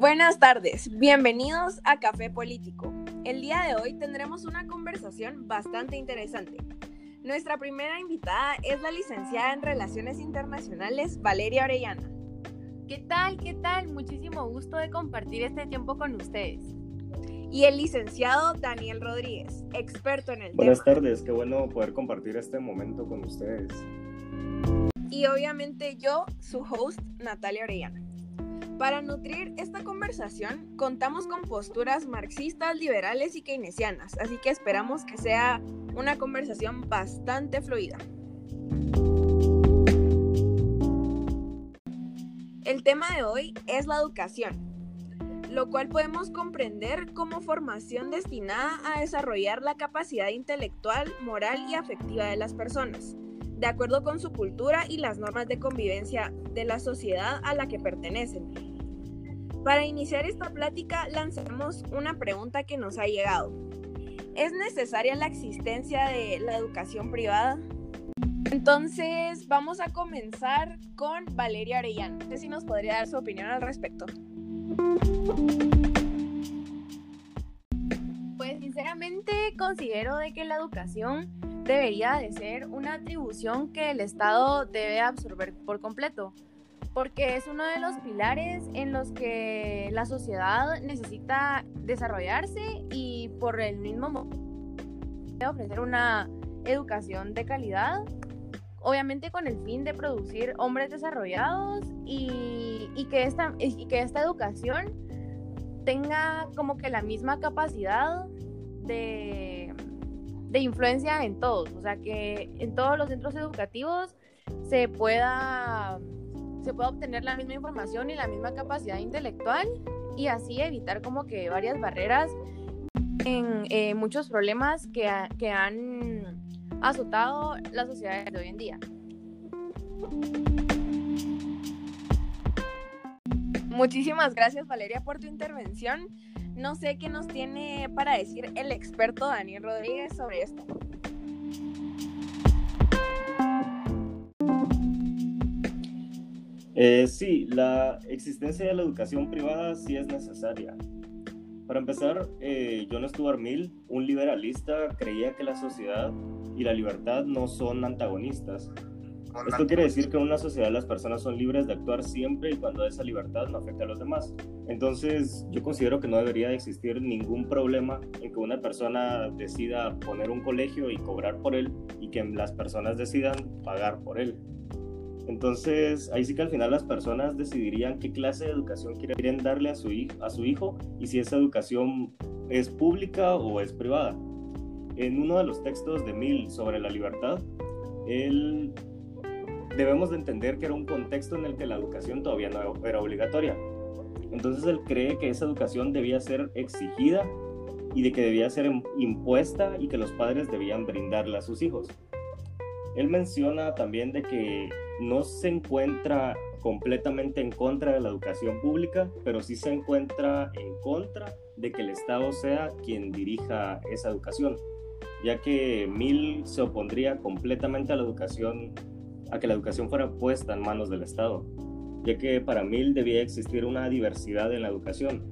Buenas tardes, bienvenidos a Café Político. El día de hoy tendremos una conversación bastante interesante. Nuestra primera invitada es la licenciada en Relaciones Internacionales, Valeria Orellana. ¿Qué tal? ¿Qué tal? Muchísimo gusto de compartir este tiempo con ustedes. Y el licenciado Daniel Rodríguez, experto en el Buenas tardes, qué bueno poder compartir este momento con ustedes. Y obviamente yo, su host, Natalia Orellana. Para nutrir esta conversación, contamos con posturas marxistas, liberales y keynesianas, así que esperamos que sea una conversación bastante fluida. El tema de hoy es la educación, lo cual podemos comprender como formación destinada a desarrollar la capacidad intelectual, moral y afectiva de las personas, de acuerdo con su cultura y las normas de convivencia de la sociedad a la que pertenecen. Para iniciar esta plática lanzamos una pregunta que nos ha llegado. ¿Es necesaria la existencia de la educación privada? Entonces vamos a comenzar con Valeria Arellano. No sé si nos podría dar su opinión al respecto. Pues sinceramente considero de que la educación debería de ser una atribución que el Estado debe absorber por completo porque es uno de los pilares en los que la sociedad necesita desarrollarse y por el mismo modo ofrecer una educación de calidad, obviamente con el fin de producir hombres desarrollados y, que, esta, que esta educación tenga como que la misma capacidad de, de influencia en todos, o sea, que en todos los centros educativos se pueda se puede obtener la misma información y la misma capacidad intelectual y así evitar como que varias barreras en eh, muchos problemas que, que han azotado la sociedad de hoy en día. Muchísimas gracias Valeria por tu intervención. No sé qué nos tiene para decir el experto Daniel Rodríguez sobre esto. Eh, sí, la existencia de la educación privada sí es necesaria. Para empezar, eh, John Stuart Mill, un liberalista, creía que la sociedad y la libertad no son antagonistas. Esto quiere decir que en una sociedad las personas son libres de actuar siempre y cuando esa libertad no afecte a los demás. Entonces, yo considero que no debería de existir ningún problema en que una persona decida poner un colegio y cobrar por él y que las personas decidan pagar por él. Entonces, ahí sí que al final las personas decidirían qué clase de educación quieren darle a su, hijo, y si esa educación es pública o es privada. En uno de los textos de Mill sobre la libertad, él debemos de entender que era un contexto en el que la educación todavía no era obligatoria. Entonces él cree que esa educación debía ser exigida y de que debía ser impuesta y que los padres debían brindarla a sus hijos. Él menciona también de que no se encuentra completamente en contra de la educación pública, pero sí se encuentra en contra de que el Estado sea quien dirija esa educación, ya que Mill se opondría completamente a la educación, a que la educación fuera puesta en manos del Estado, ya que para Mill debía existir una diversidad en la educación,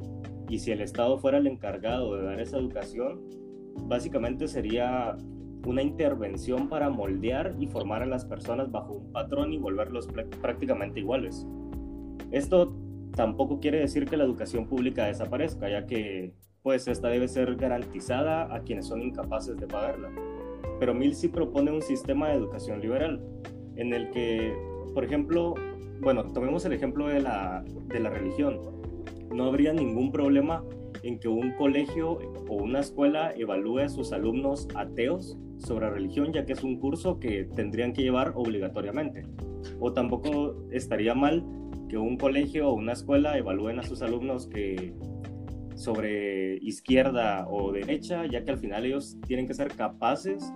y si el Estado fuera el encargado de dar esa educación, básicamente sería una intervención para moldear y formar a las personas bajo un patrón y volverlos prácticamente iguales. Esto tampoco quiere decir que la educación pública desaparezca, ya que pues esta debe ser garantizada a quienes son incapaces de pagarla. Pero Mill sí propone un sistema de educación liberal, en el que, por ejemplo, bueno, tomemos el ejemplo de la, de la religión. No habría ningún problema en que un colegio o una escuela evalúe a sus alumnos ateos sobre religión, ya que es un curso que tendrían que llevar obligatoriamente. O tampoco estaría mal que un colegio o una escuela evalúen a sus alumnos que sobre izquierda o derecha, ya que al final ellos tienen que ser capaces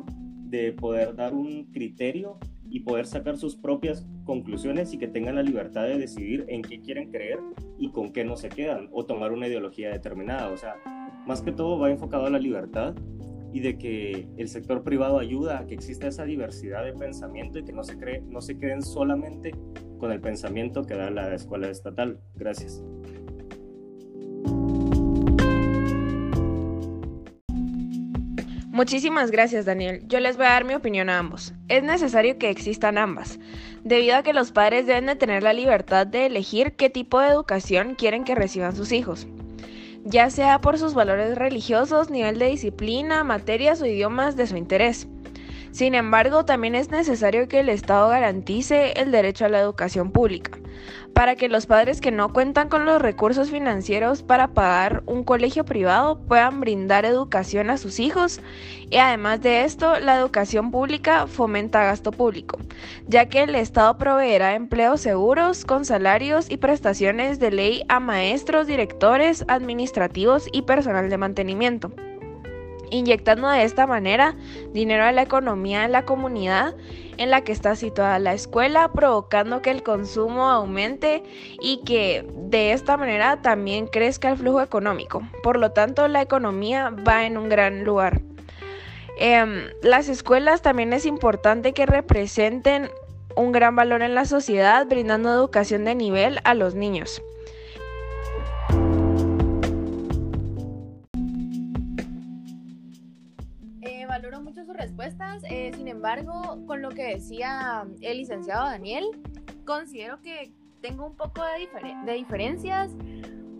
de poder dar un criterio y poder sacar sus propias conclusiones y que tengan la libertad de decidir en qué quieren creer y con qué no se quedan o tomar una ideología determinada. O sea, más que todo va enfocado a la libertad y de que el sector privado ayuda a que exista esa diversidad de pensamiento y que no se, cree, no se queden solamente con el pensamiento que da la escuela estatal. Gracias. Muchísimas gracias Daniel. Yo les voy a dar mi opinión a ambos. Es necesario que existan ambas, debido a que los padres deben de tener la libertad de elegir qué tipo de educación quieren que reciban sus hijos ya sea por sus valores religiosos, nivel de disciplina, materias o idiomas de su interés. Sin embargo, también es necesario que el Estado garantice el derecho a la educación pública, para que los padres que no cuentan con los recursos financieros para pagar un colegio privado puedan brindar educación a sus hijos. Y además de esto, la educación pública fomenta gasto público, ya que el Estado proveerá empleos seguros con salarios y prestaciones de ley a maestros, directores, administrativos y personal de mantenimiento inyectando de esta manera dinero a la economía de la comunidad en la que está situada la escuela, provocando que el consumo aumente y que de esta manera también crezca el flujo económico. Por lo tanto, la economía va en un gran lugar. Em, las escuelas también es importante que representen un gran valor en la sociedad, brindando educación de nivel a los niños. Respuestas. Eh, sin embargo, con lo que decía el licenciado Daniel, considero que tengo un poco de, de diferencias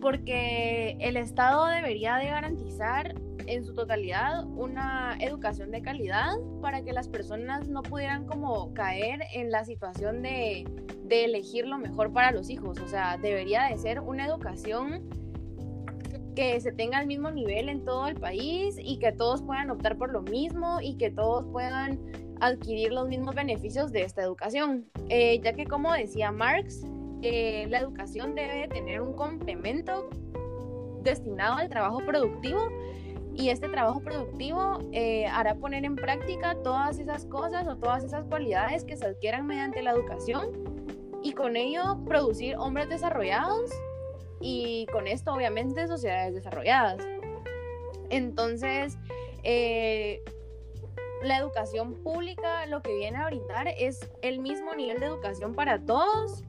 porque el Estado debería de garantizar en su totalidad una educación de calidad para que las personas no pudieran como caer en la situación de, de elegir lo mejor para los hijos. O sea, debería de ser una educación que se tenga el mismo nivel en todo el país y que todos puedan optar por lo mismo y que todos puedan adquirir los mismos beneficios de esta educación. Eh, ya que como decía Marx, eh, la educación debe tener un complemento destinado al trabajo productivo y este trabajo productivo eh, hará poner en práctica todas esas cosas o todas esas cualidades que se adquieran mediante la educación y con ello producir hombres desarrollados y con esto obviamente sociedades desarrolladas. Entonces, eh, la educación pública lo que viene a brindar es el mismo nivel de educación para todos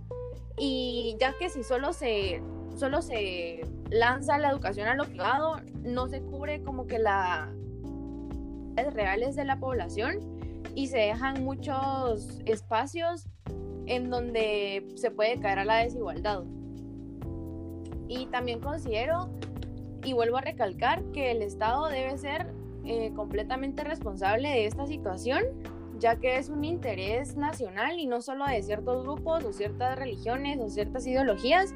y ya que si solo se, solo se lanza la educación a lo privado, no se cubre como que las reales de la población y se dejan muchos espacios en donde se puede caer a la desigualdad. Y también considero, y vuelvo a recalcar, que el Estado debe ser eh, completamente responsable de esta situación, ya que es un interés nacional y no solo de ciertos grupos o ciertas religiones o ciertas ideologías,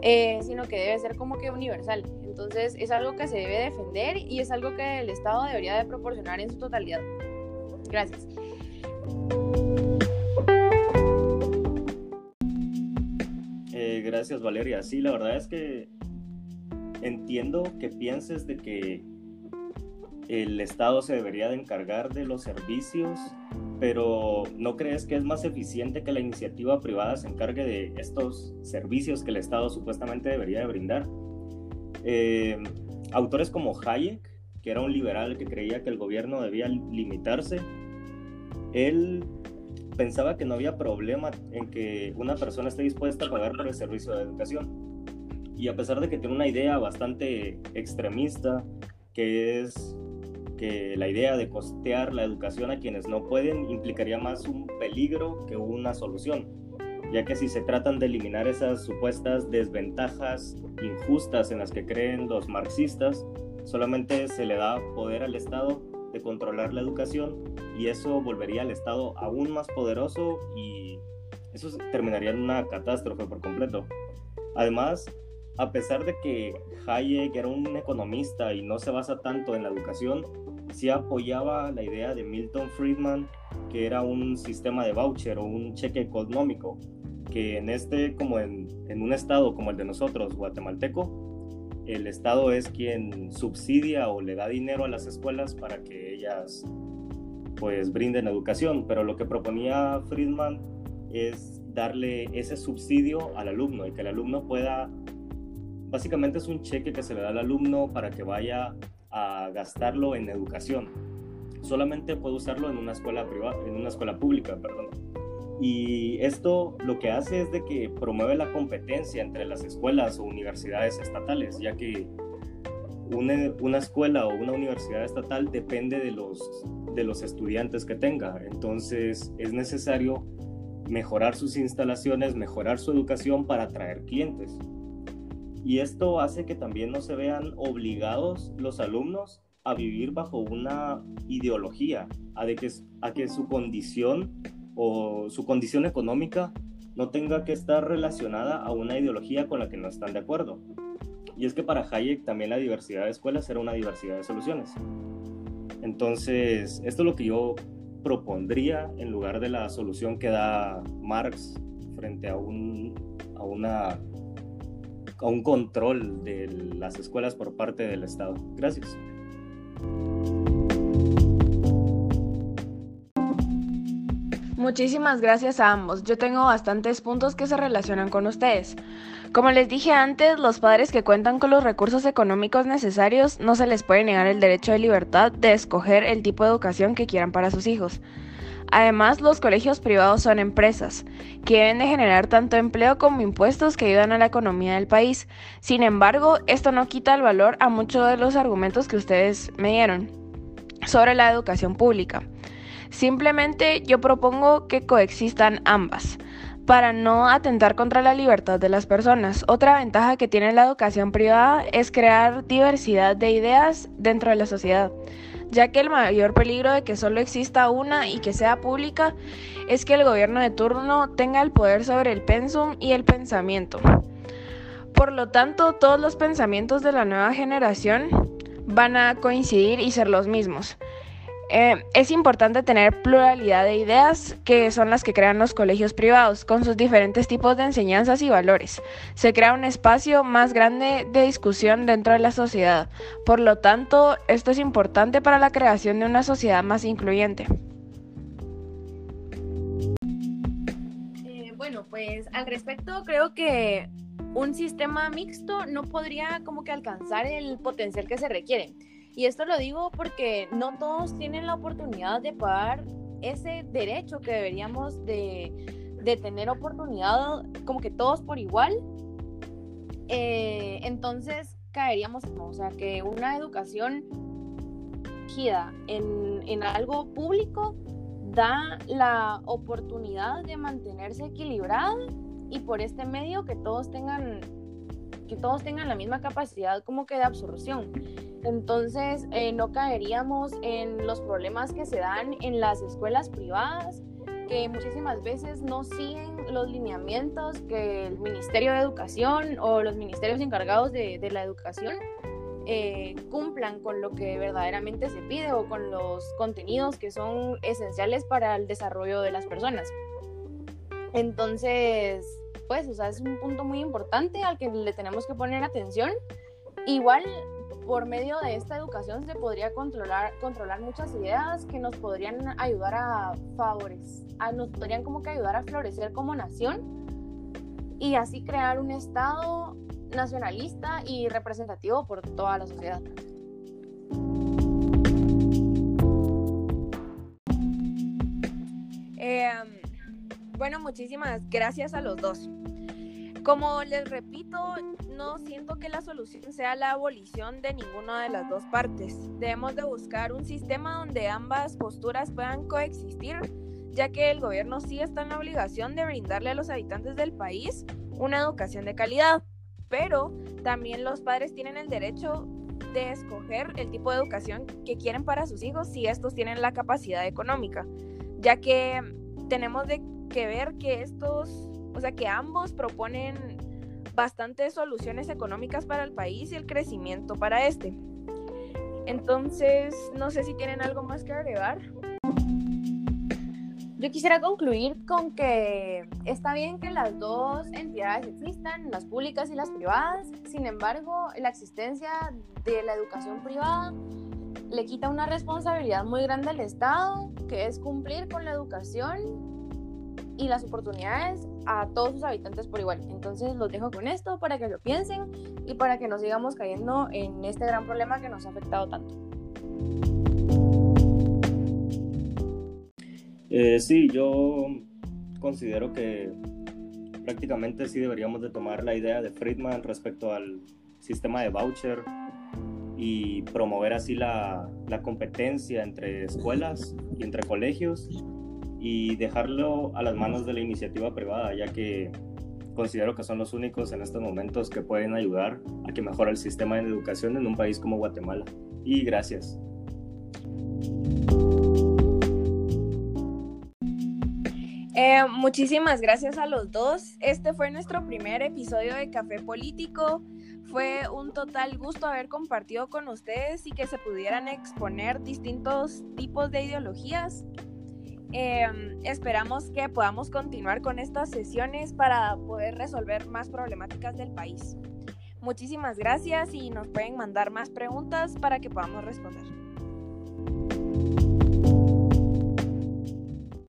eh, sino que debe ser como que universal. Entonces es algo que se debe defender y es algo que el Estado debería de proporcionar en su totalidad. Gracias. Gracias Valeria. Sí, la verdad es que entiendo que pienses de que el Estado se debería de encargar de los servicios, pero ¿no crees que es más eficiente que la iniciativa privada se encargue de estos servicios que el Estado supuestamente debería de brindar? Eh, autores como Hayek, que era un liberal que creía que el gobierno debía limitarse, él pensaba que no había problema en que una persona esté dispuesta a pagar por el servicio de educación. Y a pesar de que tiene una idea bastante extremista, que es que la idea de costear la educación a quienes no pueden implicaría más un peligro que una solución, ya que si se tratan de eliminar esas supuestas desventajas injustas en las que creen los marxistas, solamente se le da poder al Estado de controlar la educación y eso volvería al Estado aún más poderoso y eso terminaría en una catástrofe por completo. Además, a pesar de que Hayek era un economista y no se basa tanto en la educación, sí apoyaba la idea de Milton Friedman, que era un sistema de voucher o un cheque económico, que en este, como en, en un estado como el de nosotros, guatemalteco, el Estado es quien subsidia o le da dinero a las escuelas para que ellas pues brinden educación, pero lo que proponía Friedman es darle ese subsidio al alumno y que el alumno pueda, básicamente es un cheque que se le da al alumno para que vaya a gastarlo en educación. Solamente puede usarlo en una escuela privada, en una escuela pública, perdón. Y esto lo que hace es de que promueve la competencia entre las escuelas o universidades estatales, ya que una, escuela o una universidad estatal depende de los, de los estudiantes que tenga. Entonces es necesario mejorar sus instalaciones, mejorar su educación para atraer clientes. Y esto hace que también no se vean obligados los alumnos a vivir bajo una ideología, a, de que, a que su condición o su condición económica no tenga que estar relacionada a una ideología con la que no están de acuerdo. Y es que para Hayek también la diversidad de escuelas era una diversidad de soluciones. Entonces, esto es lo que yo propondría en lugar de la solución que da Marx frente a un, a una, a un control de las escuelas por parte del Estado. Gracias. Muchísimas gracias a ambos. Yo tengo bastantes puntos que se relacionan con ustedes. Como les dije antes, los padres que cuentan con los recursos económicos necesarios no se les puede negar el derecho de libertad de escoger el tipo de educación que quieran para sus hijos. Además, los colegios privados son empresas, que deben de generar tanto empleo como impuestos que ayudan a la economía del país. Sin embargo, esto no quita el valor a muchos de los argumentos que ustedes me dieron sobre la educación pública. Simplemente yo propongo que coexistan ambas para no atentar contra la libertad de las personas. Otra ventaja que tiene la educación privada es crear diversidad de ideas dentro de la sociedad, ya que el mayor peligro de que solo exista una y que sea pública es que el gobierno de turno tenga el poder sobre el pensum y el pensamiento. Por lo tanto, todos los pensamientos de la nueva generación van a coincidir y ser los mismos. Eh, es importante tener pluralidad de ideas que son las que crean los colegios privados, con sus diferentes tipos de enseñanzas y valores. Se crea un espacio más grande de discusión dentro de la sociedad. Por lo tanto, esto es importante para la creación de una sociedad más incluyente. Eh, bueno, pues al respecto creo que un sistema mixto no podría como que alcanzar el potencial que se requiere y esto lo digo porque no todos tienen la oportunidad de pagar ese derecho que deberíamos de, tener oportunidad como que todos por igual. Eh, entonces caeríamos, o sea, que una educación en, en algo público da la oportunidad de mantenerse equilibrada y por este medio que todos tengan que todos tengan la misma capacidad como que de absorción. Entonces, eh, no caeríamos en los problemas que se dan en las escuelas privadas, que muchísimas veces no siguen los lineamientos que el Ministerio de Educación o los ministerios encargados de, la educación eh, cumplan con lo que verdaderamente se pide o con los contenidos que son esenciales para el desarrollo de las personas. Entonces, pues, o sea, es un punto muy importante al que le tenemos que poner atención. Igual por medio de esta educación se podría controlar, controlar muchas ideas que nos podrían ayudar a favorecer, nos podrían como que ayudar a florecer como nación y así crear un Estado nacionalista y representativo por toda la sociedad. Em, bueno, muchísimas gracias a los dos. Como les repito, no siento que la solución sea la abolición de ninguna de las dos partes. Debemos de buscar un sistema donde ambas posturas puedan coexistir, ya que el gobierno sí está en la obligación de brindarle a los habitantes del país una educación de calidad, pero también los padres tienen el derecho de escoger el tipo de educación que quieren para sus hijos si estos tienen la capacidad económica, ya que tenemos de que ver que estos o sea que ambos proponen bastantes soluciones económicas para el país y el crecimiento para este. Entonces, no sé si tienen algo más que agregar. Yo quisiera concluir con que está bien que las dos entidades existan, las públicas y las privadas, sin embargo, la existencia de la educación privada le quita una responsabilidad muy grande al Estado, que es cumplir con la educación y las oportunidades a todos sus habitantes por igual. Entonces los dejo con esto para que lo piensen y para que no sigamos cayendo en este gran problema que nos ha afectado tanto. Eh, sí, yo considero que prácticamente sí deberíamos de tomar la idea de Friedman respecto al sistema de voucher y promover así la, la competencia entre escuelas y entre colegios y dejarlo a las manos de la iniciativa privada, ya que considero que son los únicos en estos momentos que pueden ayudar a que mejore el sistema de educación en un país como Guatemala. Y gracias. Eh, muchísimas gracias a los dos. Este fue nuestro primer episodio de Café Político. Fue un total gusto haber compartido con ustedes y que se pudieran exponer distintos tipos de ideologías. Em, esperamos que podamos continuar con estas sesiones para poder resolver más problemáticas del país. Muchísimas gracias y nos pueden mandar más preguntas para que podamos responder.